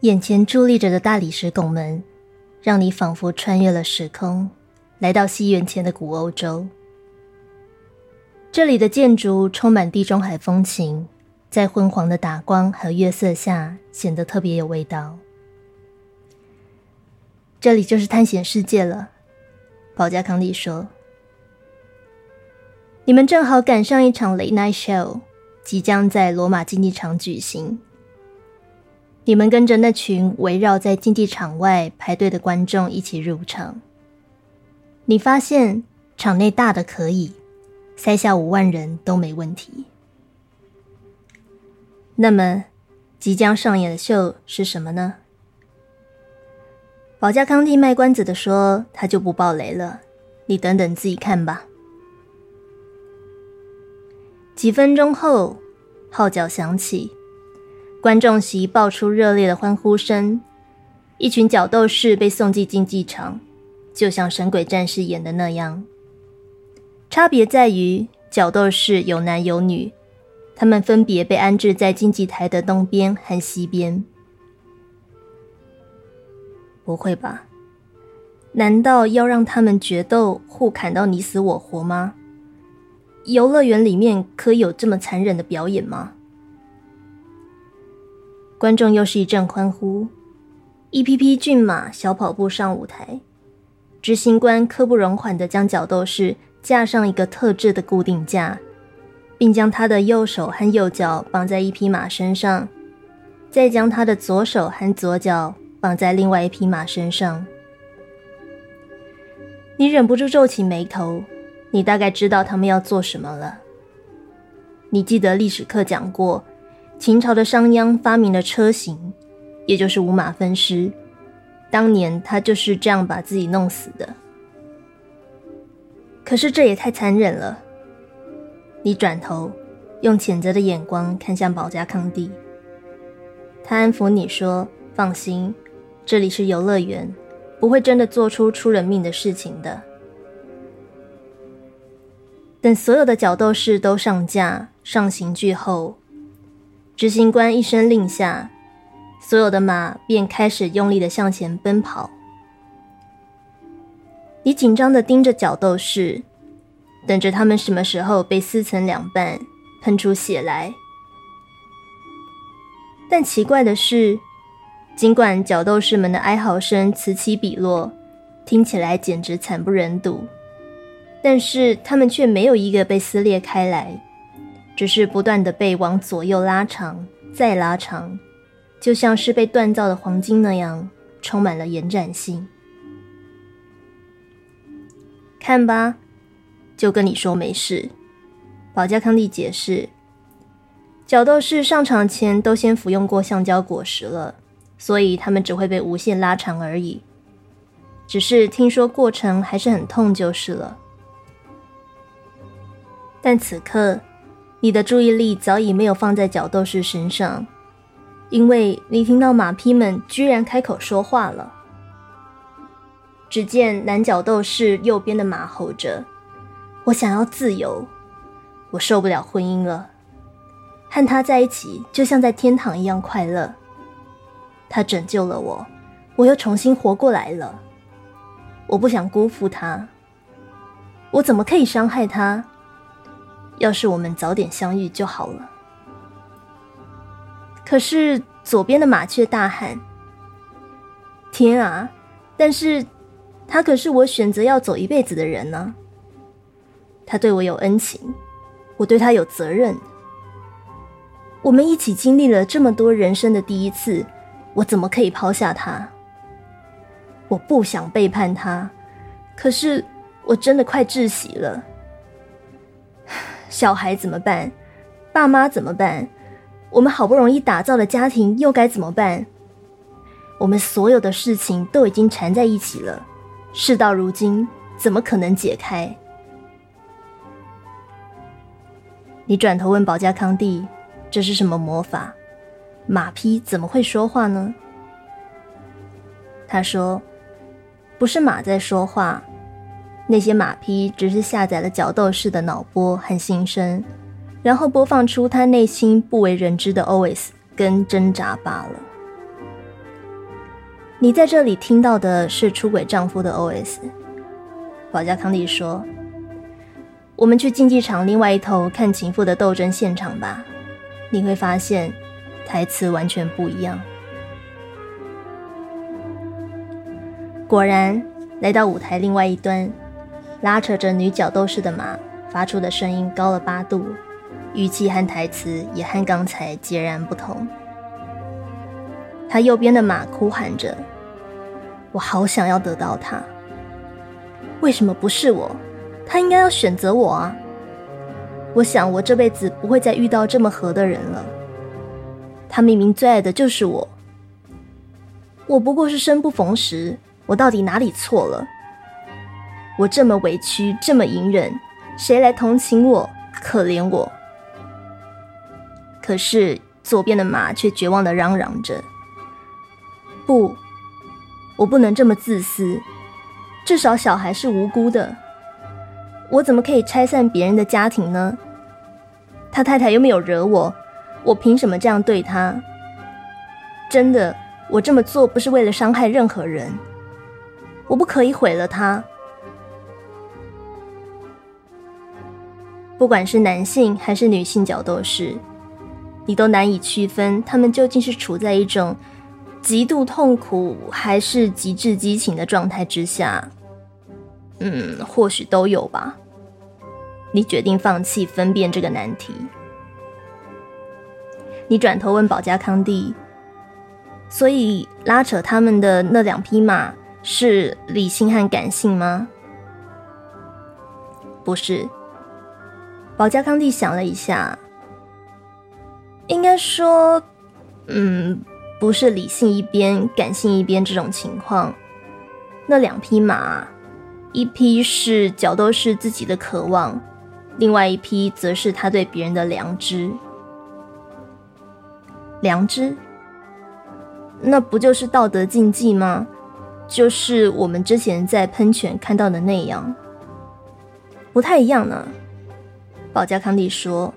眼前伫立着的大理石拱门，让你仿佛穿越了时空，来到西元前的古欧洲。这里的建筑充满地中海风情，在昏黄的打光和月色下，显得特别有味道。这里就是探险世界了，保加康利说。你们正好赶上一场 Late Night Show，即将在罗马竞技场举行。你们跟着那群围绕在竞技场外排队的观众一起入场。你发现场内大的可以。塞下五万人都没问题。那么，即将上演的秀是什么呢？保加康帝卖关子的说：“他就不爆雷了，你等等自己看吧。”几分钟后，号角响起，观众席爆出热烈的欢呼声，一群角斗士被送进竞技场，就像神鬼战士演的那样。差别在于，角斗士有男有女，他们分别被安置在竞技台的东边和西边。不会吧？难道要让他们决斗，互砍到你死我活吗？游乐园里面可以有这么残忍的表演吗？观众又是一阵欢呼，一匹匹骏马小跑步上舞台，执行官刻不容缓地将角斗士。架上一个特制的固定架，并将他的右手和右脚绑在一匹马身上，再将他的左手和左脚绑在另外一匹马身上。你忍不住皱起眉头，你大概知道他们要做什么了。你记得历史课讲过，秦朝的商鞅发明了车型，也就是五马分尸，当年他就是这样把自己弄死的。可是这也太残忍了。你转头，用谴责的眼光看向保加康帝。他安抚你说：“放心，这里是游乐园，不会真的做出出人命的事情的。”等所有的角斗士都上架、上刑具后，执行官一声令下，所有的马便开始用力的向前奔跑。你紧张的盯着角斗士，等着他们什么时候被撕成两半，喷出血来。但奇怪的是，尽管角斗士们的哀嚎声此起彼落，听起来简直惨不忍睹，但是他们却没有一个被撕裂开来，只是不断的被往左右拉长，再拉长，就像是被锻造的黄金那样，充满了延展性。看吧，就跟你说没事。保加康利解释，角斗士上场前都先服用过橡胶果实了，所以他们只会被无限拉长而已。只是听说过程还是很痛就是了。但此刻，你的注意力早已没有放在角斗士身上，因为你听到马匹们居然开口说话了。只见男角斗士右边的马吼着：“我想要自由，我受不了婚姻了。和他在一起就像在天堂一样快乐。他拯救了我，我又重新活过来了。我不想辜负他，我怎么可以伤害他？要是我们早点相遇就好了。可是左边的麻雀大喊：‘天啊！’但是。”他可是我选择要走一辈子的人呢。他对我有恩情，我对他有责任。我们一起经历了这么多人生的第一次，我怎么可以抛下他？我不想背叛他，可是我真的快窒息了。小孩怎么办？爸妈怎么办？我们好不容易打造的家庭又该怎么办？我们所有的事情都已经缠在一起了。事到如今，怎么可能解开？你转头问保加康帝：“这是什么魔法？马匹怎么会说话呢？”他说：“不是马在说话，那些马匹只是下载了角斗士的脑波和心声，然后播放出他内心不为人知的 OS 跟挣扎罢了。”你在这里听到的是出轨丈夫的 O.S。保加康利说：“我们去竞技场另外一头看情妇的斗争现场吧，你会发现台词完全不一样。”果然，来到舞台另外一端，拉扯着女角斗士的马发出的声音高了八度，语气和台词也和刚才截然不同。他右边的马哭喊着：“我好想要得到他，为什么不是我？他应该要选择我啊！我想我这辈子不会再遇到这么合的人了。他明明最爱的就是我，我不过是生不逢时。我到底哪里错了？我这么委屈，这么隐忍，谁来同情我、可怜我？可是左边的马却绝望的嚷嚷着。不，我不能这么自私。至少小孩是无辜的，我怎么可以拆散别人的家庭呢？他太太又没有惹我，我凭什么这样对他？真的，我这么做不是为了伤害任何人。我不可以毁了他。不管是男性还是女性角斗士，你都难以区分他们究竟是处在一种。极度痛苦还是极致激情的状态之下，嗯，或许都有吧。你决定放弃分辨这个难题。你转头问保加康帝：“所以拉扯他们的那两匹马是理性和感性吗？”不是。保加康帝想了一下，应该说，嗯。不是理性一边，感性一边这种情况。那两匹马，一匹是角斗士自己的渴望，另外一匹则是他对别人的良知。良知？那不就是道德禁忌吗？就是我们之前在喷泉看到的那样。不太一样呢。保加康帝说，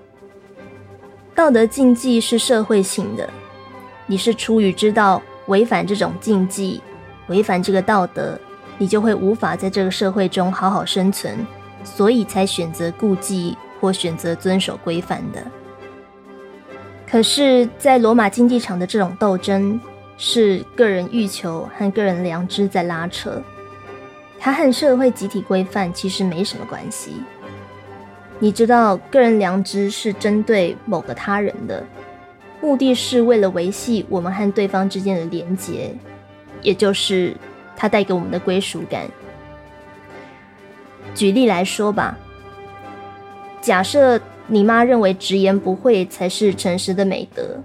道德禁忌是社会性的。你是出于知道违反这种禁忌，违反这个道德，你就会无法在这个社会中好好生存，所以才选择顾忌或选择遵守规范的。可是，在罗马竞技场的这种斗争，是个人欲求和个人良知在拉扯，它和社会集体规范其实没什么关系。你知道，个人良知是针对某个他人的。目的是为了维系我们和对方之间的连结，也就是它带给我们的归属感。举例来说吧，假设你妈认为直言不讳才是诚实的美德，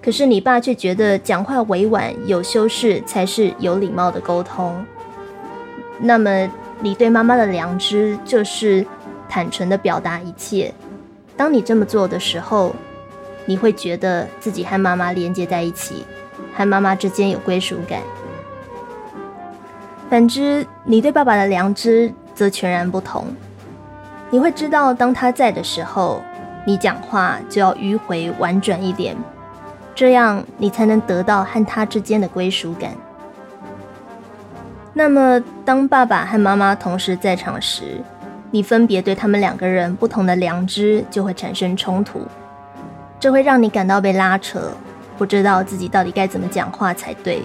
可是你爸却觉得讲话委婉有修饰才是有礼貌的沟通，那么你对妈妈的良知就是坦诚的表达一切。当你这么做的时候。你会觉得自己和妈妈连接在一起，和妈妈之间有归属感。反之，你对爸爸的良知则全然不同。你会知道，当他在的时候，你讲话就要迂回婉转一点，这样你才能得到和他之间的归属感。那么，当爸爸和妈妈同时在场时，你分别对他们两个人不同的良知就会产生冲突。这会让你感到被拉扯，不知道自己到底该怎么讲话才对。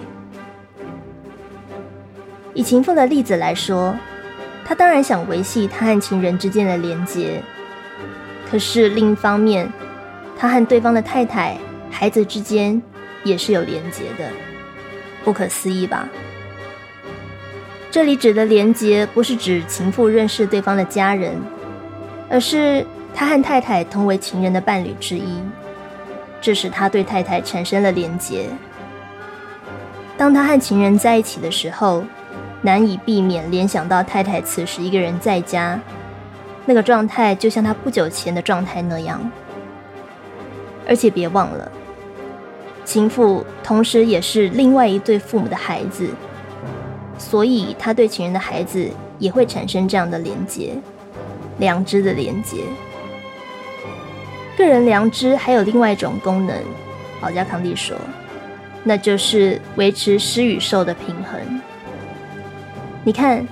以情妇的例子来说，她当然想维系她和情人之间的连结，可是另一方面，她和对方的太太、孩子之间也是有连结的。不可思议吧？这里指的连结，不是指情妇认识对方的家人，而是他和太太同为情人的伴侣之一。这使他对太太产生了连结。当他和情人在一起的时候，难以避免联想到太太此时一个人在家，那个状态就像他不久前的状态那样。而且别忘了，情妇同时也是另外一对父母的孩子，所以他对情人的孩子也会产生这样的连结，良知的连结。个人良知还有另外一种功能，保加康帝说，那就是维持施与受的平衡。你看，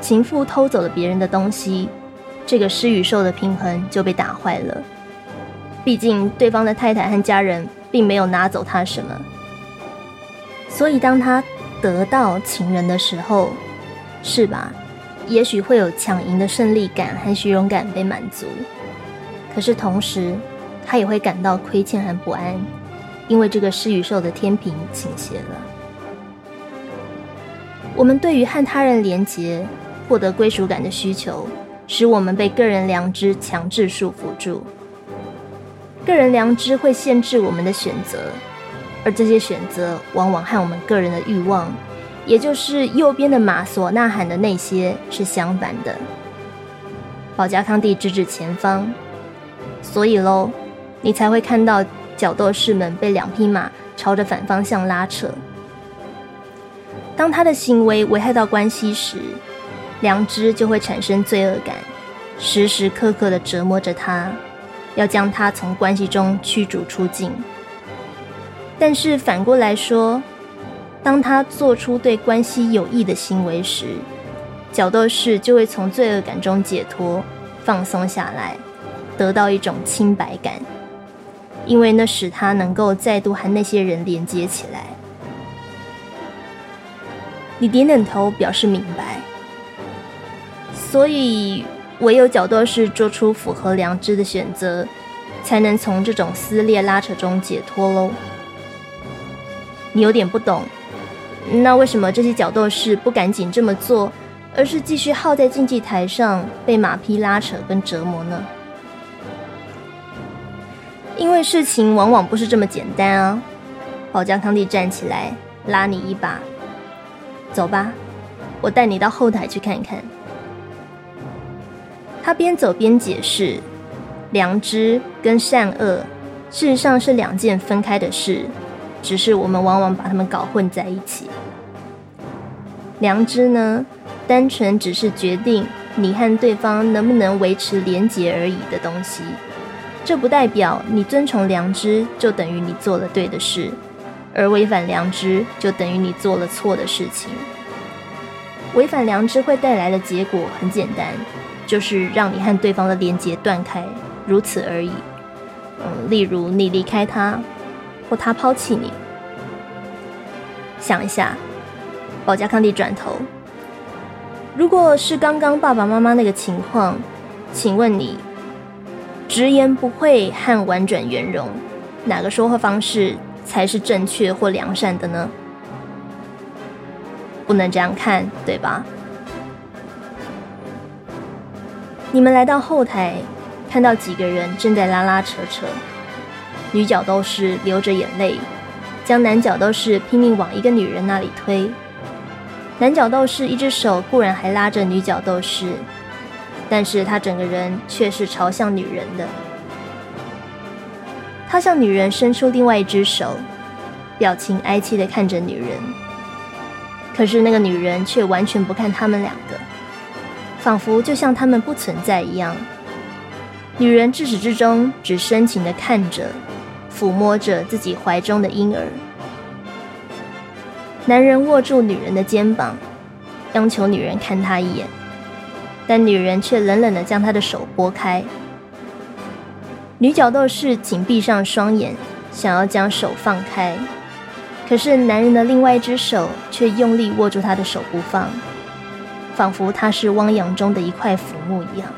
情妇偷走了别人的东西，这个施与受的平衡就被打坏了。毕竟对方的太太和家人并没有拿走他什么，所以当他得到情人的时候，是吧？也许会有抢赢的胜利感和虚荣感被满足，可是同时他也会感到亏欠和不安，因为这个施与受的天平倾斜了。我们对于和他人连结、获得归属感的需求，使我们被个人良知强制束缚住。个人良知会限制我们的选择，而这些选择往往和我们个人的欲望。也就是右边的马所呐喊的那些是相反的。保加康帝指指前方，所以喽，你才会看到角斗士们被两匹马朝着反方向拉扯。当他的行为危害到关系时，良知就会产生罪恶感，时时刻刻的折磨着他，要将他从关系中驱逐出境。但是反过来说，当他做出对关系有益的行为时，角斗士就会从罪恶感中解脱，放松下来，得到一种清白感，因为那使他能够再度和那些人连接起来。你点点头表示明白，所以唯有角斗士做出符合良知的选择，才能从这种撕裂拉扯中解脱喽。你有点不懂。那为什么这些角斗士不赶紧这么做，而是继续耗在竞技台上被马匹拉扯跟折磨呢？因为事情往往不是这么简单啊！保加康帝站起来拉你一把，走吧，我带你到后台去看看。他边走边解释：良知跟善恶事实上是两件分开的事。只是我们往往把它们搞混在一起。良知呢，单纯只是决定你和对方能不能维持连结而已的东西。这不代表你遵从良知就等于你做了对的事，而违反良知就等于你做了错的事情。违反良知会带来的结果很简单，就是让你和对方的连结断开，如此而已。嗯，例如你离开他。或他抛弃你，想一下，保加康帝转头。如果是刚刚爸爸妈妈那个情况，请问你直言不讳和婉转圆融，哪个说话方式才是正确或良善的呢？不能这样看，对吧？你们来到后台，看到几个人正在拉拉扯扯。女角斗士流着眼泪，将男角斗士拼命往一个女人那里推。男角斗士一只手固然还拉着女角斗士，但是他整个人却是朝向女人的。他向女人伸出另外一只手，表情哀戚的看着女人。可是那个女人却完全不看他们两个，仿佛就像他们不存在一样。女人至始至终只深情的看着。抚摸着自己怀中的婴儿，男人握住女人的肩膀，央求女人看他一眼，但女人却冷冷的将他的手拨开。女角斗士紧闭上双眼，想要将手放开，可是男人的另外一只手却用力握住她的手不放，仿佛他是汪洋中的一块浮木一样。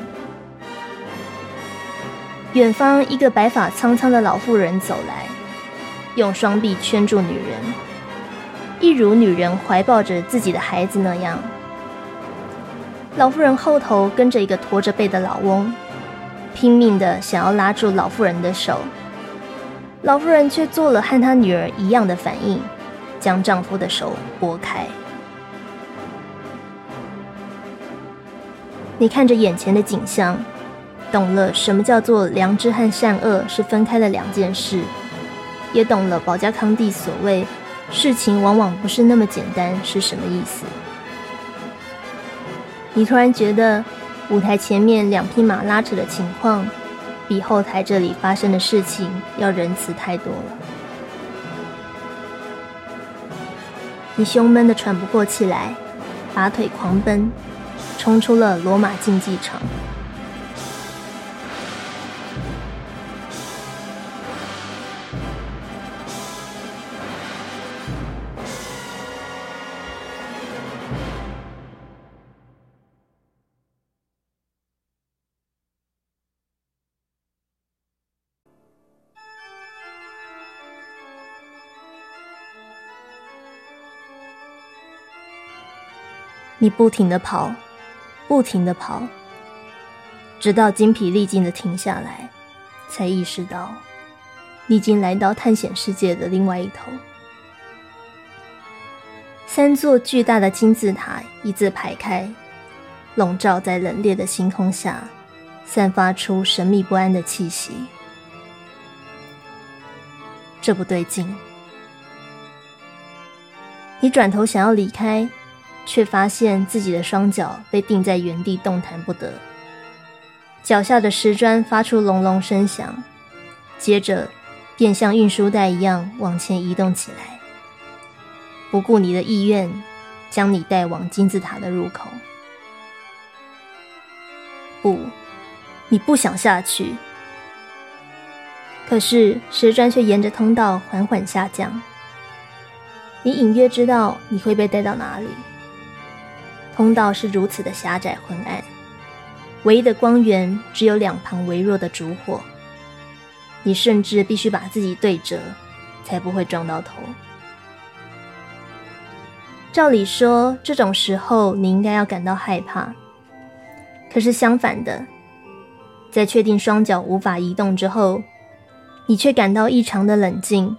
远方，一个白发苍苍的老妇人走来，用双臂圈住女人，一如女人怀抱着自己的孩子那样。老妇人后头跟着一个驼着背的老翁，拼命的想要拉住老妇人的手，老妇人却做了和她女儿一样的反应，将丈夫的手拨开。你看着眼前的景象。懂了什么叫做良知和善恶是分开的两件事，也懂了保加康帝所谓事情往往不是那么简单是什么意思。你突然觉得舞台前面两匹马拉扯的情况，比后台这里发生的事情要仁慈太多了。你胸闷的喘不过气来，拔腿狂奔，冲出了罗马竞技场。你不停的跑，不停的跑，直到精疲力尽的停下来，才意识到，你已经来到探险世界的另外一头。三座巨大的金字塔一字排开，笼罩在冷冽的星空下，散发出神秘不安的气息。这不对劲！你转头想要离开。却发现自己的双脚被钉在原地，动弹不得。脚下的石砖发出隆隆声响，接着便像运输带一样往前移动起来，不顾你的意愿，将你带往金字塔的入口。不，你不想下去。可是石砖却沿着通道缓缓下降。你隐约知道你会被带到哪里。通道是如此的狭窄昏暗，唯一的光源只有两旁微弱的烛火。你甚至必须把自己对折，才不会撞到头。照理说，这种时候你应该要感到害怕，可是相反的，在确定双脚无法移动之后，你却感到异常的冷静，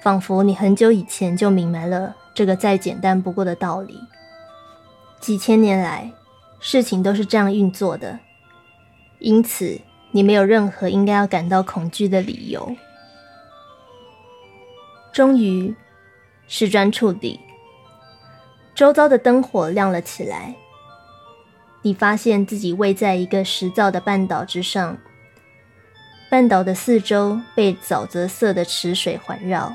仿佛你很久以前就明白了这个再简单不过的道理。几千年来，事情都是这样运作的，因此你没有任何应该要感到恐惧的理由。终于，石砖触底，周遭的灯火亮了起来。你发现自己位在一个石造的半岛之上，半岛的四周被沼泽色的池水环绕，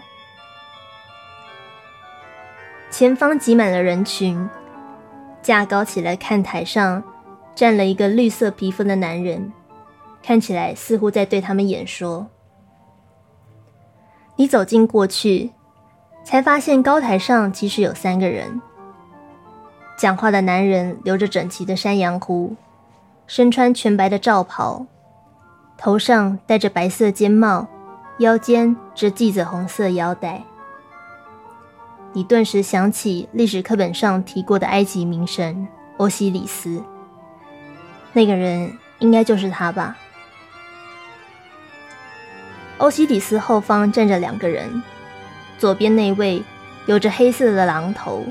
前方挤满了人群。架高起来看台上站了一个绿色皮肤的男人，看起来似乎在对他们演说。你走近过去，才发现高台上其实有三个人。讲话的男人留着整齐的山羊胡，身穿全白的罩袍，头上戴着白色尖帽，腰间则系着红色腰带。你顿时想起历史课本上提过的埃及名神欧西里斯，那个人应该就是他吧？欧西里斯后方站着两个人，左边那位有着黑色的狼头，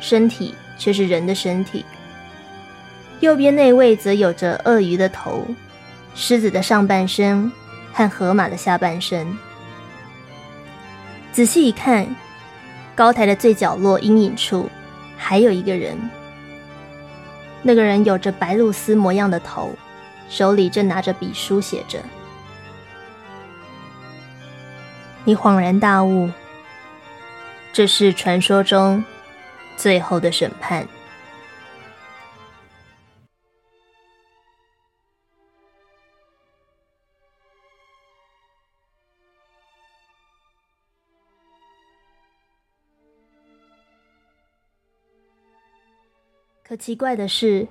身体却是人的身体；右边那位则有着鳄鱼的头、狮子的上半身和河马的下半身。仔细一看。高台的最角落阴影处，还有一个人。那个人有着白露丝模样的头，手里正拿着笔书写着。你恍然大悟，这是传说中最后的审判。奇怪的是，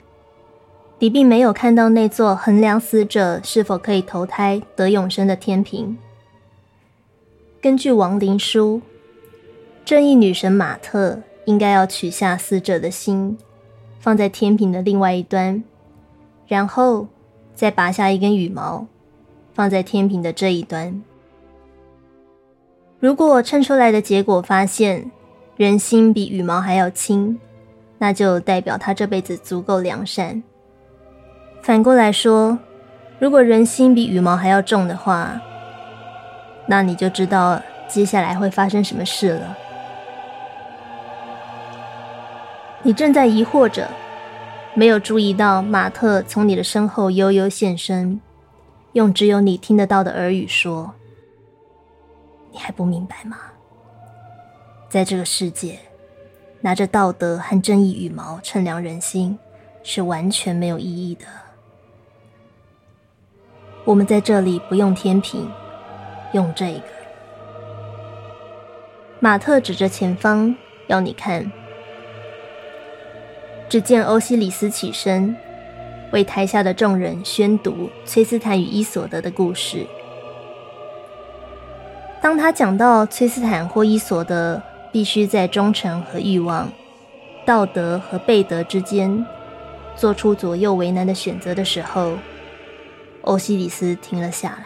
你并没有看到那座衡量死者是否可以投胎得永生的天平。根据亡灵书，正义女神马特应该要取下死者的心，放在天平的另外一端，然后再拔下一根羽毛，放在天平的这一端。如果称出来的结果发现人心比羽毛还要轻。那就代表他这辈子足够良善。反过来说，如果人心比羽毛还要重的话，那你就知道接下来会发生什么事了。你正在疑惑着，没有注意到马特从你的身后悠悠现身，用只有你听得到的耳语说：“你还不明白吗？在这个世界。”拿着道德和正义羽毛称量人心，是完全没有意义的。我们在这里不用天平，用这个。马特指着前方，要你看。只见欧西里斯起身，为台下的众人宣读崔斯坦与伊索德的故事。当他讲到崔斯坦或伊索德必须在忠诚和欲望、道德和背德之间做出左右为难的选择的时候，欧西里斯停了下来。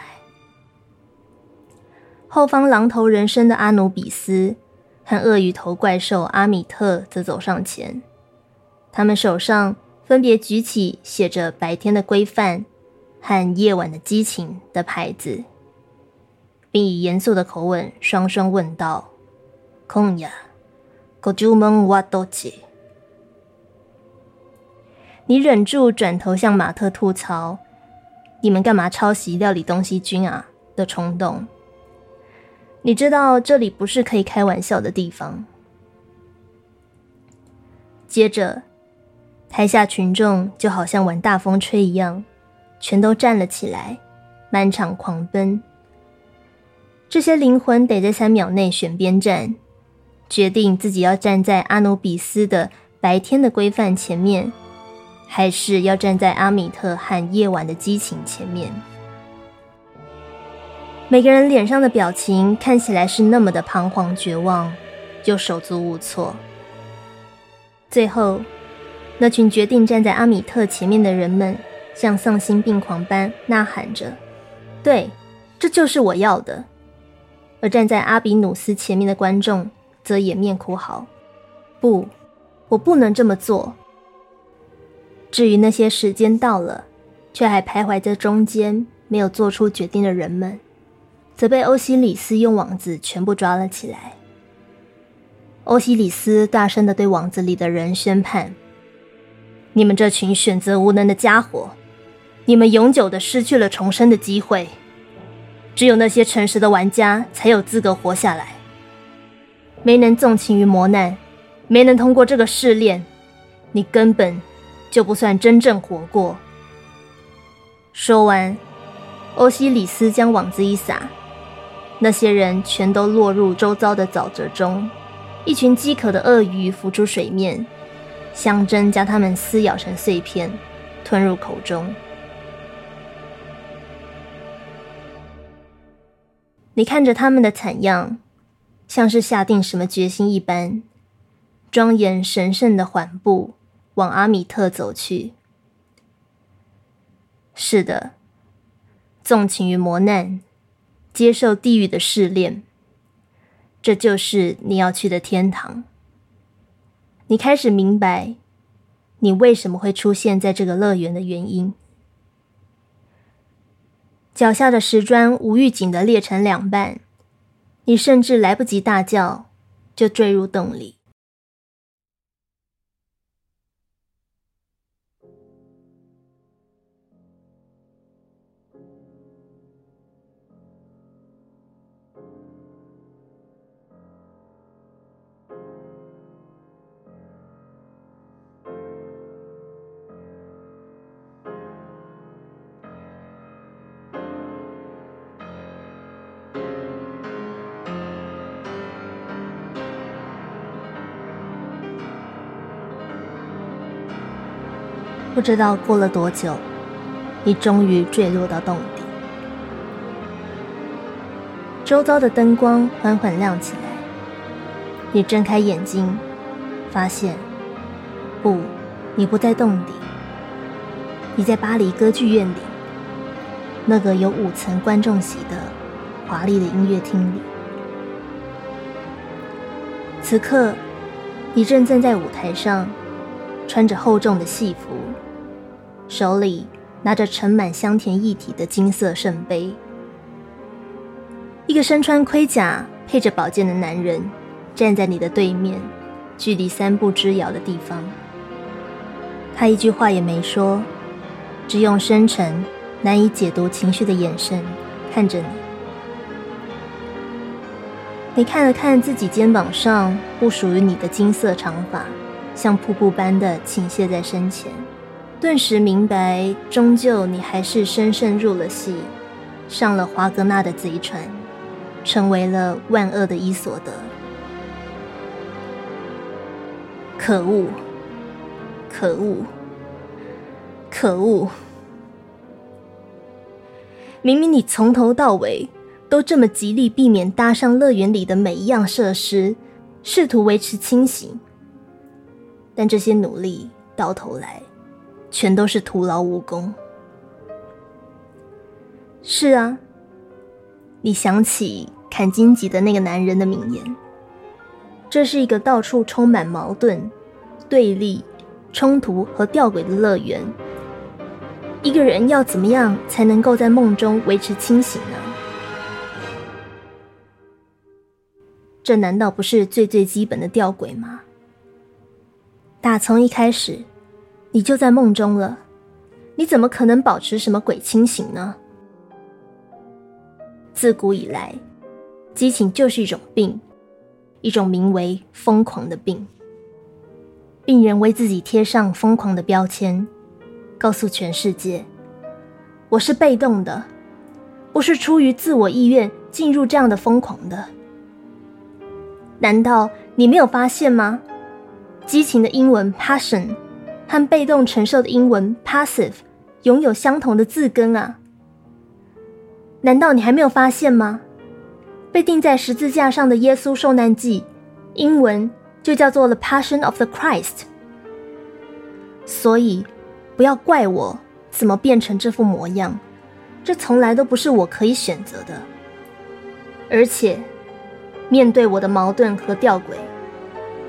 后方狼头人身的阿努比斯和鳄鱼头怪兽阿米特则走上前，他们手上分别举起写着“白天的规范”和“夜晚的激情”的牌子，并以严肃的口吻双双问道：“空呀，狗猪们挖多起？”你忍住转头向马特吐槽。你们干嘛抄袭料理东西君啊的冲动？你知道这里不是可以开玩笑的地方。接着，台下群众就好像玩大风吹一样，全都站了起来，满场狂奔。这些灵魂得在三秒内选边站，决定自己要站在阿努比斯的白天的规范前面。还是要站在阿米特和夜晚的激情前面。每个人脸上的表情看起来是那么的彷徨绝望，又手足无措。最后，那群决定站在阿米特前面的人们，像丧心病狂般呐喊着：“对，这就是我要的。”而站在阿比努斯前面的观众则掩面哭嚎：“不，我不能这么做。”至于那些时间到了，却还徘徊在中间没有做出决定的人们，则被欧西里斯用网子全部抓了起来。欧西里斯大声的对网子里的人宣判：“你们这群选择无能的家伙，你们永久的失去了重生的机会。只有那些诚实的玩家才有资格活下来。没能纵情于磨难，没能通过这个试炼，你根本……”就不算真正活过。说完，欧西里斯将网子一撒，那些人全都落入周遭的沼泽中。一群饥渴的鳄鱼浮出水面，象征将它们撕咬成碎片，吞入口中。你看着他们的惨样，像是下定什么决心一般，庄严神圣的缓步。往阿米特走去。是的，纵情于磨难，接受地狱的试炼，这就是你要去的天堂。你开始明白，你为什么会出现在这个乐园的原因。脚下的石砖无预警的裂成两半，你甚至来不及大叫，就坠入洞里。不知道过了多久，你终于坠落到洞底。周遭的灯光缓缓亮起来，你睁开眼睛，发现，不，你不在洞底，你在巴黎歌剧院里，那个有五层观众席的华丽的音乐厅里。此刻，你正站在舞台上，穿着厚重的戏服。手里拿着盛满香甜液体的金色圣杯，一个身穿盔甲、配着宝剑的男人站在你的对面，距离三步之遥的地方。他一句话也没说，只用深沉、难以解读情绪的眼神看着你。你看了看自己肩膀上不属于你的金色长发，像瀑布般的倾泻在身前，顿时明白，终究你还是深深入了戏，上了华格纳的贼船，成为了万恶的伊索德。可恶！可恶！可恶！明明你从头到尾。都这么极力避免搭上乐园里的每一样设施，试图维持清醒，但这些努力到头来全都是徒劳无功。是啊，你想起砍荆棘的那个男人的名言：“这是一个到处充满矛盾、对立、冲突和吊诡的乐园。一个人要怎么样才能够在梦中维持清醒呢？”这难道不是最最基本的吊诡吗？打从一开始，你就在梦中了，你怎么可能保持什么鬼清醒呢？自古以来，激情就是一种病，一种名为疯狂的病。病人为自己贴上疯狂的标签，告诉全世界：“我是被动的，不是出于自我意愿进入这样的疯狂的。”难道你没有发现吗？激情的英文 passion 和被动承受的英文 passive 拥有相同的字根啊！难道你还没有发现吗？被钉在十字架上的耶稣受难记，英文就叫做 The Passion of the Christ。所以，不要怪我怎么变成这副模样，这从来都不是我可以选择的，而且。面对我的矛盾和吊诡，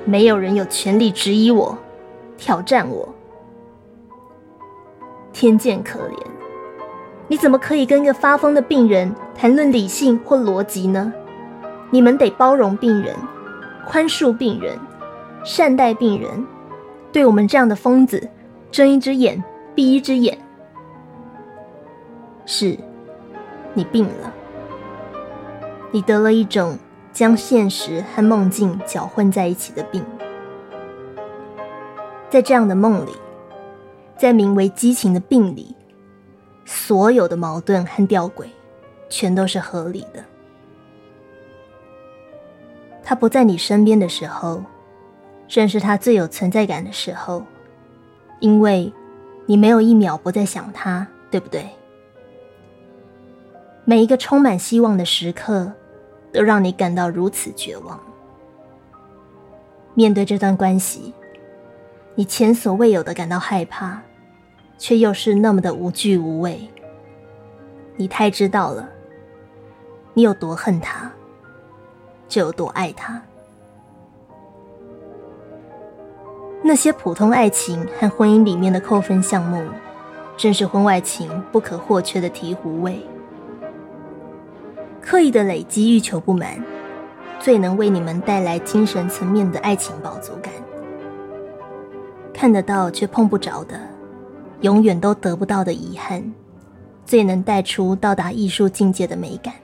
没有人有权利质疑我、挑战我。天见可怜，你怎么可以跟一个发疯的病人谈论理性或逻辑呢？你们得包容病人，宽恕病人，善待病人，对我们这样的疯子睁一只眼闭一只眼。是，你病了，你得了一种。将现实和梦境搅混在一起的病，在这样的梦里，在名为激情的病里，所有的矛盾和吊诡，全都是合理的。他不在你身边的时候，正是他最有存在感的时候，因为你没有一秒不在想他，对不对？每一个充满希望的时刻。都让你感到如此绝望。面对这段关系，你前所未有的感到害怕，却又是那么的无惧无畏。你太知道了，你有多恨他，就有多爱他。那些普通爱情和婚姻里面的扣分项目，正是婚外情不可或缺的醍醐味。刻意的累积欲求不满，最能为你们带来精神层面的爱情饱足感。看得到却碰不着的，永远都得不到的遗憾，最能带出到达艺术境界的美感。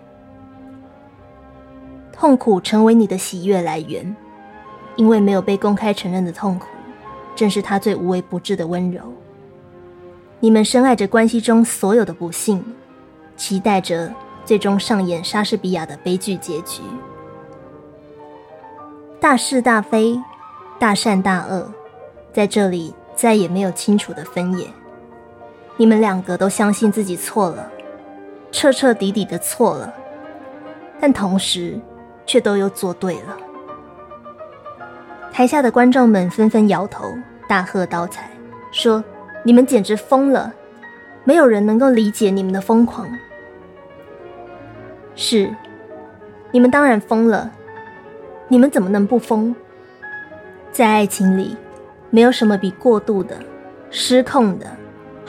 痛苦成为你的喜悦来源，因为没有被公开承认的痛苦，正是他最无微不至的温柔。你们深爱着关系中所有的不幸，期待着。最终上演莎士比亚的悲剧结局。大是大非，大善大恶，在这里再也没有清楚的分野。你们两个都相信自己错了，彻彻底底的错了，但同时却都有做对了。台下的观众们纷纷摇头，大喝倒彩，说：“你们简直疯了！没有人能够理解你们的疯狂。”是，你们当然疯了。你们怎么能不疯？在爱情里，没有什么比过度的、失控的、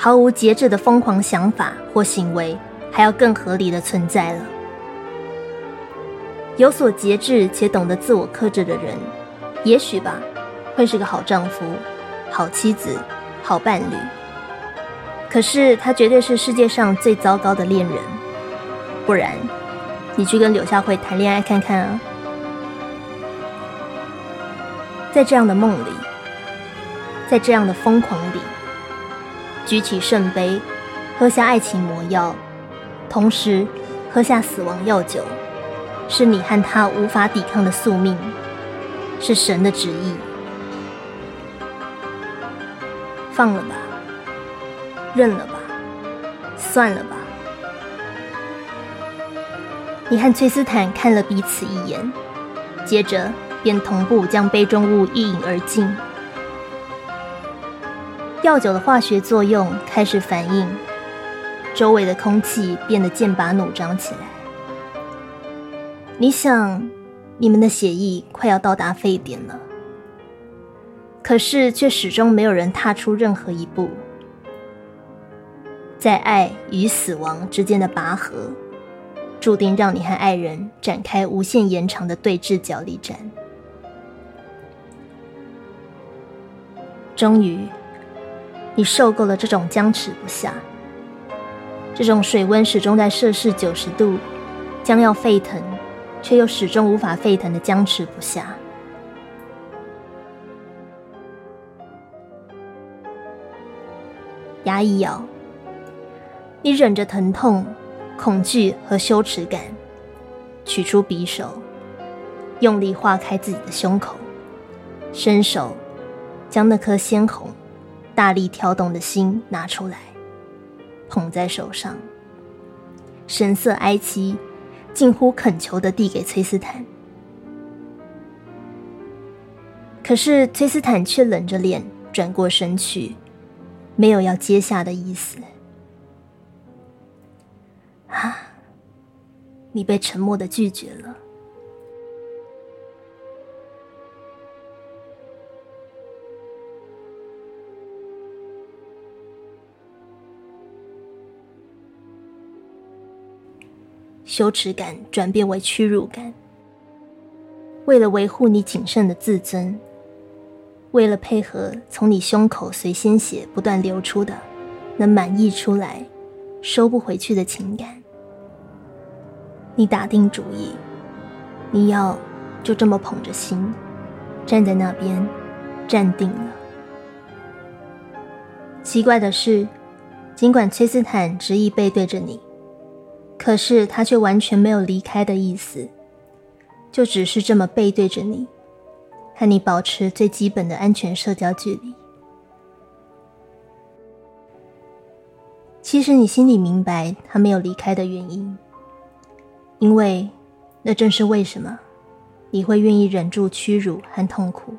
毫无节制的疯狂想法或行为还要更合理的存在了。有所节制且懂得自我克制的人，也许吧，会是个好丈夫、好妻子、好伴侣。可是他绝对是世界上最糟糕的恋人，不然。你去跟柳下惠谈恋爱看看啊！在这样的梦里，在这样的疯狂里，举起圣杯，喝下爱情魔药，同时喝下死亡药酒，是你和他无法抵抗的宿命，是神的旨意。放了吧，认了吧，算了吧。你和崔斯坦看了彼此一眼，接着便同步将杯中物一饮而尽。药酒的化学作用开始反应，周围的空气变得剑拔弩张起来。你想，你们的血液快要到达沸点了，可是却始终没有人踏出任何一步，在爱与死亡之间的拔河。注定让你和爱人展开无限延长的对峙角力战。终于，你受够了这种僵持不下，这种水温始终在摄氏九十度，将要沸腾，却又始终无法沸腾的僵持不下。牙一咬，你忍着疼痛。恐惧和羞耻感，取出匕首，用力划开自己的胸口，伸手将那颗鲜红、大力跳动的心拿出来，捧在手上，神色哀戚，近乎恳求的递给崔斯坦。可是崔斯坦却冷着脸转过身去，没有要接下的意思。啊！你被沉默的拒绝了。羞耻感转变为屈辱感。为了维护你谨慎的自尊，为了配合从你胸口随鲜血不断流出的，能满溢出来、收不回去的情感。你打定主意，你要就这么捧着心，站在那边，站定了。奇怪的是，尽管崔斯坦执意背对着你，可是他却完全没有离开的意思，就只是这么背对着你，和你保持最基本的安全社交距离。其实你心里明白他没有离开的原因。因为，那正是为什么你会愿意忍住屈辱和痛苦，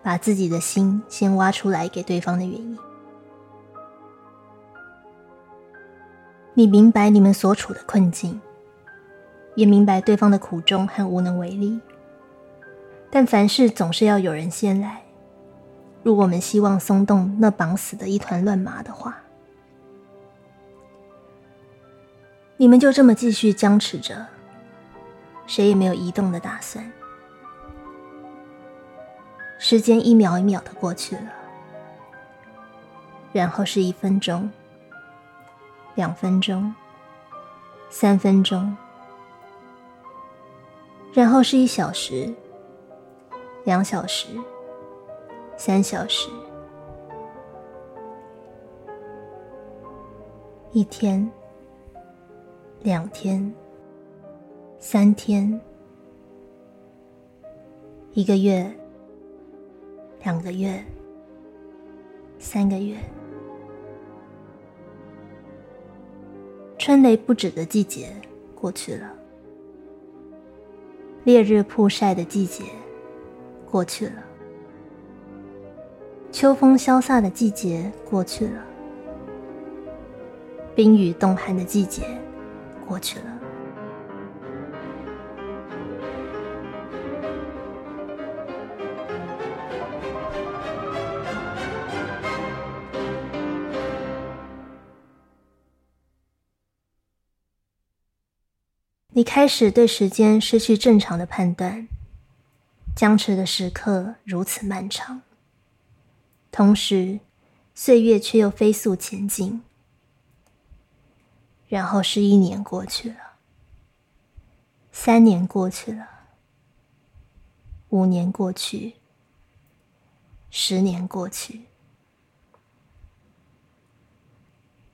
把自己的心先挖出来给对方的原因。你明白你们所处的困境，也明白对方的苦衷和无能为力。但凡事总是要有人先来。如果我们希望松动那绑死的一团乱麻的话。你们就这么继续僵持着，谁也没有移动的打算。时间一秒一秒的过去了，然后是一分钟、两分钟、三分钟，然后是一小时、两小时、三小时、一天。两天，三天，一个月，两个月，三个月，春雷不止的季节过去了，烈日曝晒的季节过去了，秋风萧飒的季节过去了，冰雨冻寒的季节。过去了。你开始对时间失去正常的判断，僵持的时刻如此漫长，同时岁月却又飞速前进。然后是一年过去了，三年过去了，五年过去，十年过去，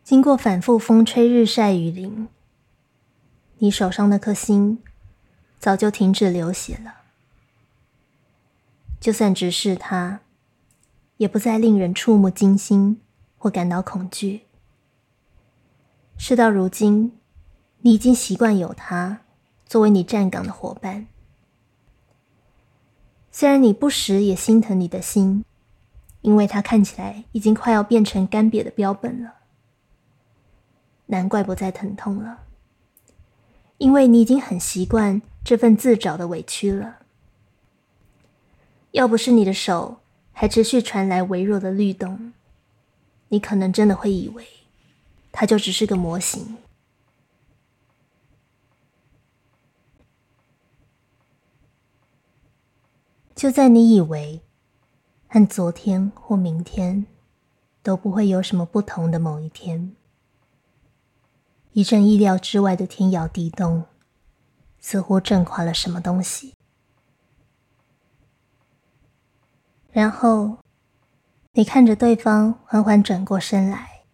经过反复风吹日晒雨淋，你手上那颗心早就停止流血了。就算直视它，也不再令人触目惊心或感到恐惧。事到如今，你已经习惯有它作为你站岗的伙伴。虽然你不时也心疼你的心，因为它看起来已经快要变成干瘪的标本了。难怪不再疼痛了，因为你已经很习惯这份自找的委屈了。要不是你的手还持续传来微弱的律动，你可能真的会以为它就只是个模型。就在你以为和昨天或明天都不会有什么不同的某一天，一阵意料之外的天摇地动，似乎震垮了什么东西。然后，你看着对方缓缓转过身来，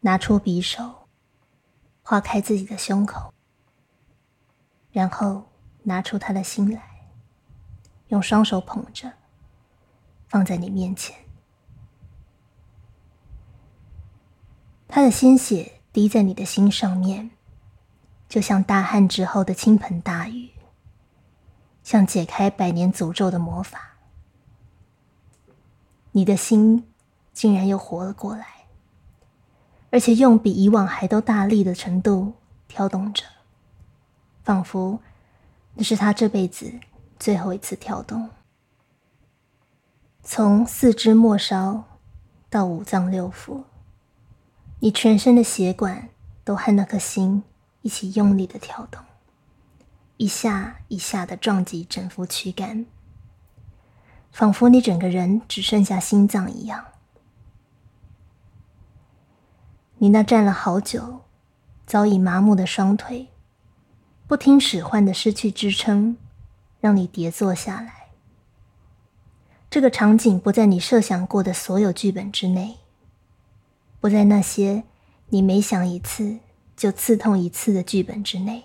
拿出匕首，划开自己的胸口，然后拿出他的心来。用双手捧着，放在你面前。他的鲜血滴在你的心上面，就像大旱之后的倾盆大雨，像解开百年诅咒的魔法。你的心竟然又活了过来，而且用比以往还都大力的程度跳动着，仿佛那是他这辈子。最后一次跳动，从四肢末梢到五脏六腑，你全身的血管都和那颗心一起用力的跳动，一下一下的撞击整副躯干，仿佛你整个人只剩下心脏一样。你那站了好久、早已麻木的双腿，不听使唤的失去支撑。让你跌坐下来。这个场景不在你设想过的所有剧本之内，不在那些你每想一次就刺痛一次的剧本之内。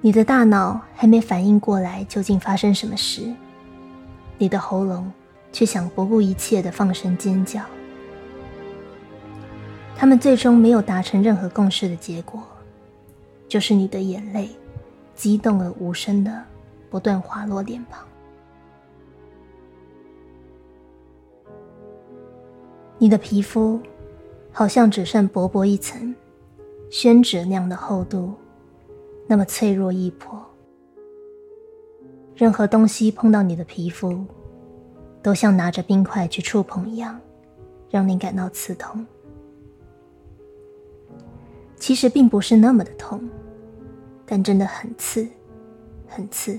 你的大脑还没反应过来，究竟发生什么事。你的喉咙却想不顾一切的放声尖叫。他们最终没有达成任何共识的结果，就是你的眼泪激动而无声的不断滑落脸庞。你的皮肤好像只剩薄薄一层宣纸那样的厚度，那么脆弱易破。任何东西碰到你的皮肤，都像拿着冰块去触碰一样，让你感到刺痛。其实并不是那么的痛，但真的很刺，很刺。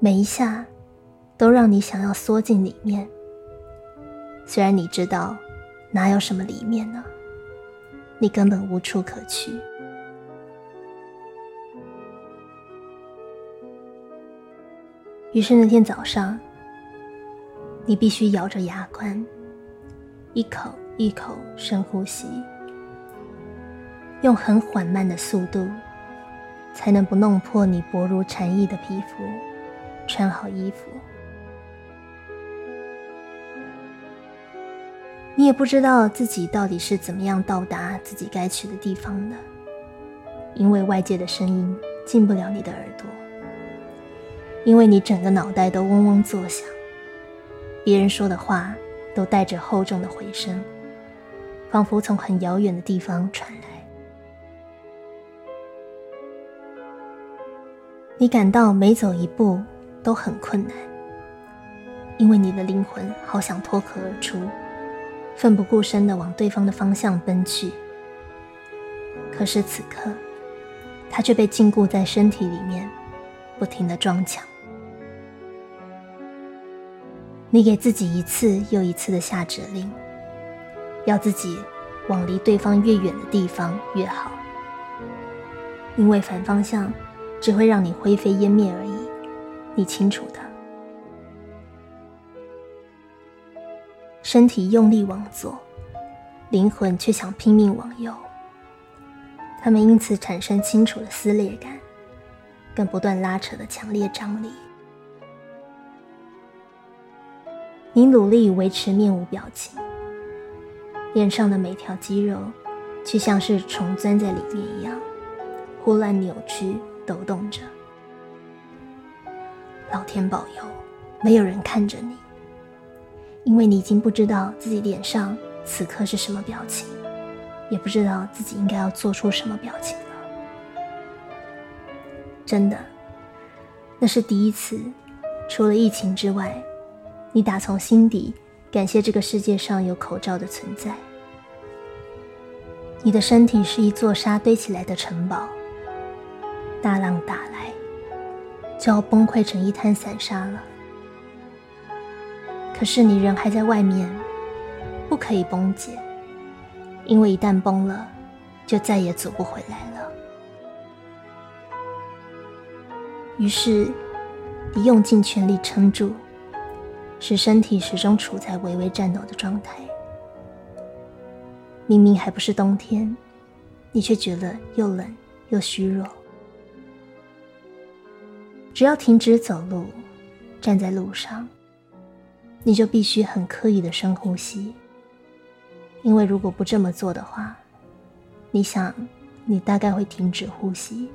每一下都让你想要缩进里面。虽然你知道哪有什么里面呢，你根本无处可去。于是那天早上，你必须咬着牙关，一口一口深呼吸，用很缓慢的速度，才能不弄破你薄如蝉翼的皮肤。穿好衣服，你也不知道自己到底是怎么样到达自己该去的地方的，因为外界的声音进不了你的耳朵。因为你整个脑袋都嗡嗡作响，别人说的话都带着厚重的回声，仿佛从很遥远的地方传来。你感到每走一步都很困难，因为你的灵魂好想脱壳而出，奋不顾身的往对方的方向奔去。可是此刻，他却被禁锢在身体里面，不停的撞墙。你给自己一次又一次的下指令，要自己往离对方越远的地方越好，因为反方向只会让你灰飞烟灭而已，你清楚的。身体用力往左，灵魂却想拼命往右，他们因此产生清楚的撕裂感，跟不断拉扯的强烈张力。你努力维持面无表情，脸上的每条肌肉，却像是虫钻在里面一样，胡乱扭曲抖动着。老天保佑，没有人看着你，因为你已经不知道自己脸上此刻是什么表情，也不知道自己应该要做出什么表情了。真的，那是第一次，除了疫情之外。你打从心底感谢这个世界上有口罩的存在。你的身体是一座沙堆起来的城堡，大浪打来，就要崩溃成一滩散沙了。可是你人还在外面，不可以崩解，因为一旦崩了，就再也走不回来了。于是，你用尽全力撑住。使身体始终处在微微颤抖的状态。明明还不是冬天，你却觉得又冷又虚弱。只要停止走路，站在路上，你就必须很刻意的深呼吸，因为如果不这么做的话，你想，你大概会停止呼吸。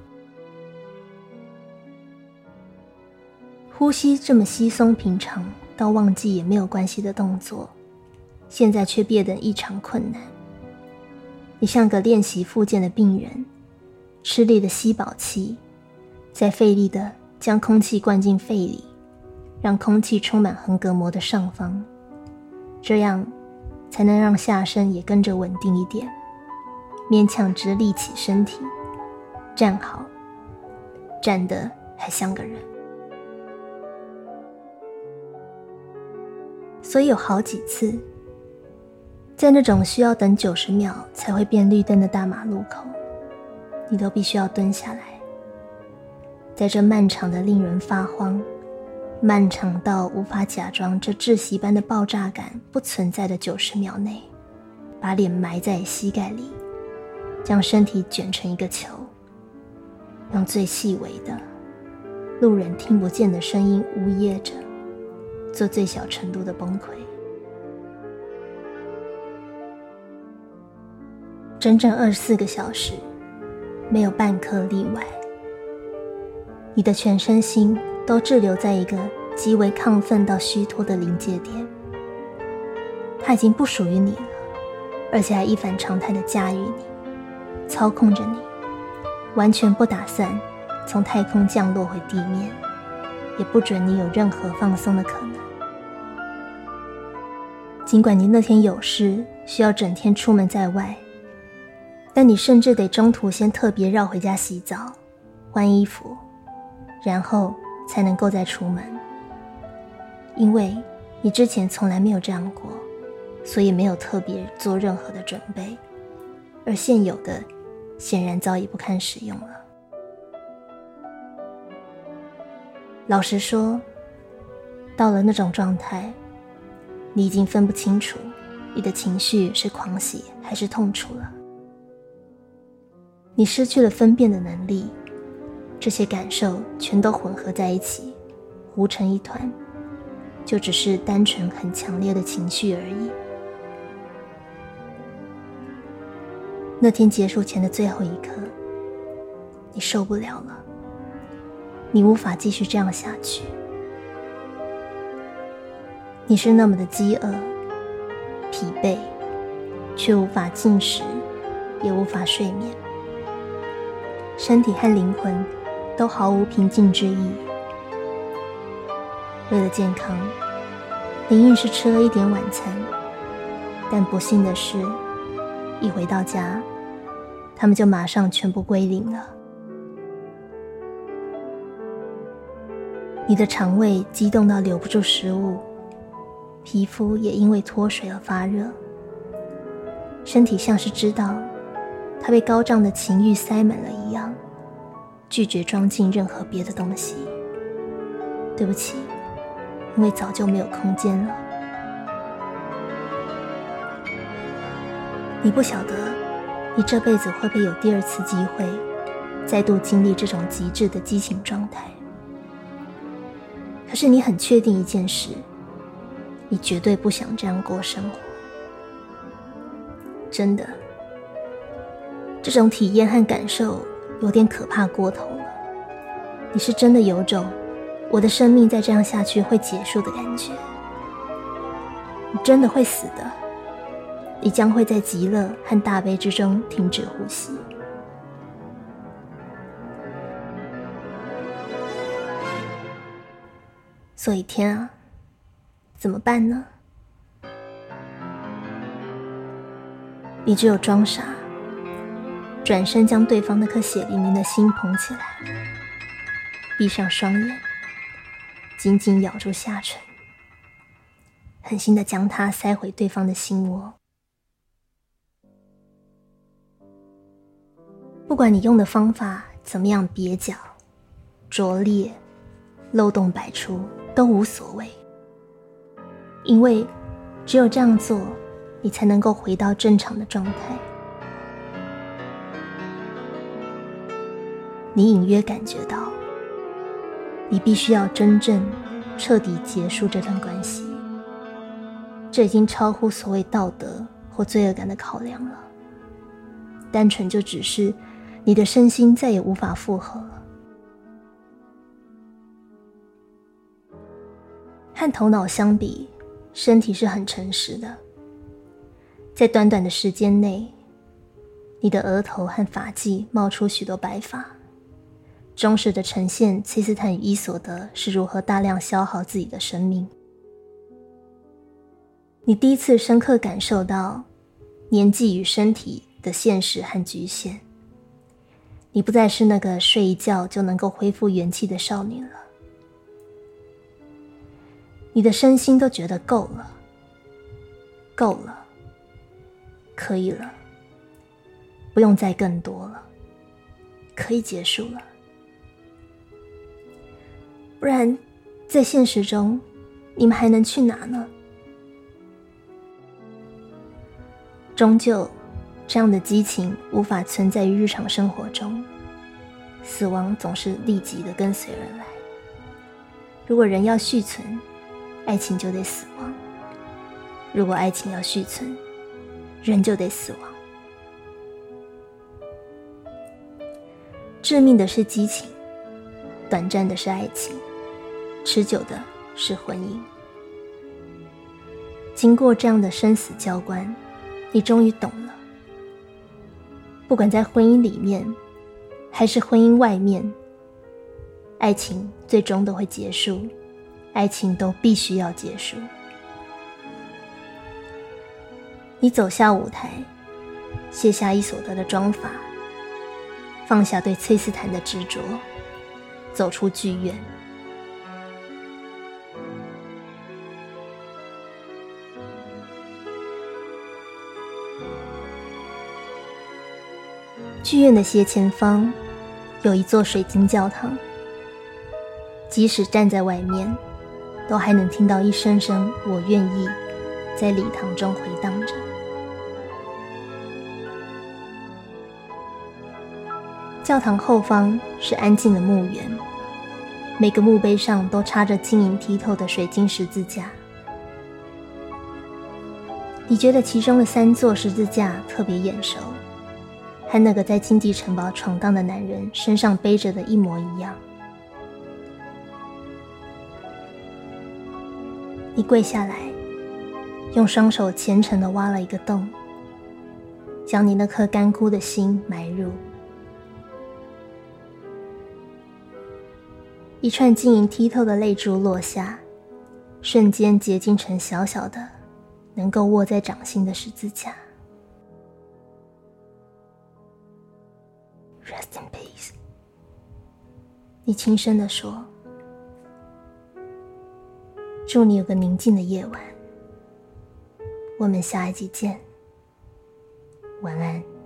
呼吸这么稀松平常。到忘记也没有关系的动作，现在却变得异常困难。你像个练习复健的病人，吃力的吸饱气，再费力的将空气灌进肺里，让空气充满横膈膜的上方，这样才能让下身也跟着稳定一点，勉强直立起身体，站好，站得还像个人。所以有好几次，在那种需要等九十秒才会变绿灯的大马路口，你都必须要蹲下来，在这漫长的令人发慌、漫长到无法假装这窒息般的爆炸感不存在的九十秒内，把脸埋在膝盖里，将身体卷成一个球，用最细微的、路人听不见的声音呜咽着。做最小程度的崩溃，整整二十四个小时，没有半刻例外。你的全身心都滞留在一个极为亢奋到虚脱的临界点，它已经不属于你了，而且还一反常态的驾驭你，操控着你，完全不打算从太空降落回地面，也不准你有任何放松的可能。尽管你那天有事需要整天出门在外，但你甚至得中途先特别绕回家洗澡、换衣服，然后才能够再出门。因为你之前从来没有这样过，所以没有特别做任何的准备，而现有的显然早已不堪使用了。老实说，到了那种状态。你已经分不清楚，你的情绪是狂喜还是痛楚了。你失去了分辨的能力，这些感受全都混合在一起，糊成一团，就只是单纯很强烈的情绪而已。那天结束前的最后一刻，你受不了了，你无法继续这样下去。你是那么的饥饿、疲惫，却无法进食，也无法睡眠，身体和灵魂都毫无平静之意。为了健康，你硬是吃了一点晚餐，但不幸的是，一回到家，他们就马上全部归零了。你的肠胃激动到留不住食物。皮肤也因为脱水而发热，身体像是知道他被高涨的情欲塞满了一样，拒绝装进任何别的东西。对不起，因为早就没有空间了。你不晓得，你这辈子会不会有第二次机会，再度经历这种极致的激情状态？可是你很确定一件事，你绝对不想这样过生活。真的，这种体验和感受有点可怕过头了。你是真的有种。我的生命再这样下去会结束的感觉，你真的会死的。你将会在极乐和大悲之中停止呼吸。所以天啊，怎么办呢？你只有装傻，转身将对方那颗血淋淋的心捧起来，闭上双眼。紧紧咬住下唇，狠心的将它塞回对方的心窝。不管你用的方法怎么样蹩脚、拙劣、漏洞百出，都无所谓。因为只有这样做，你才能够回到正常的状态。你隐约感觉到。你必须要真正彻底结束这段关系，这已经超乎所谓道德或罪恶感的考量了。单纯就只是你的身心再也无法复合了。和头脑相比，身体是很诚实的。在短短的时间内，你的额头和发际冒出许多白发。忠实的呈现，崔斯坦与伊索德是如何大量消耗自己的生命。你第一次深刻感受到年纪与身体的现实和局限。你不再是那个睡一觉就能够恢复元气的少女了。你的身心都觉得够了，够了，可以了，不用再更多了，可以结束了。不然，在现实中，你们还能去哪呢？终究，这样的激情无法存在于日常生活中。死亡总是立即的跟随而来。如果人要续存，爱情就得死亡；如果爱情要续存，人就得死亡。致命的是激情，短暂的是爱情。持久的是婚姻。经过这样的生死交关，你终于懂了。不管在婚姻里面，还是婚姻外面，爱情最终都会结束，爱情都必须要结束。你走下舞台，卸下伊索德的妆发，放下对崔斯坦的执着，走出剧院。剧院的斜前方有一座水晶教堂，即使站在外面，都还能听到一声声“我愿意”在礼堂中回荡着。教堂后方是安静的墓园，每个墓碑上都插着晶莹剔透的水晶十字架。你觉得其中的三座十字架特别眼熟？和那个在荆棘城堡闯荡的男人身上背着的一模一样。你跪下来，用双手虔诚的挖了一个洞，将你那颗干枯的心埋入。一串晶莹剔透的泪珠落下，瞬间结晶成小小的，能够握在掌心的十字架。你轻声的说：“祝你有个宁静的夜晚。我们下一集见。”晚安。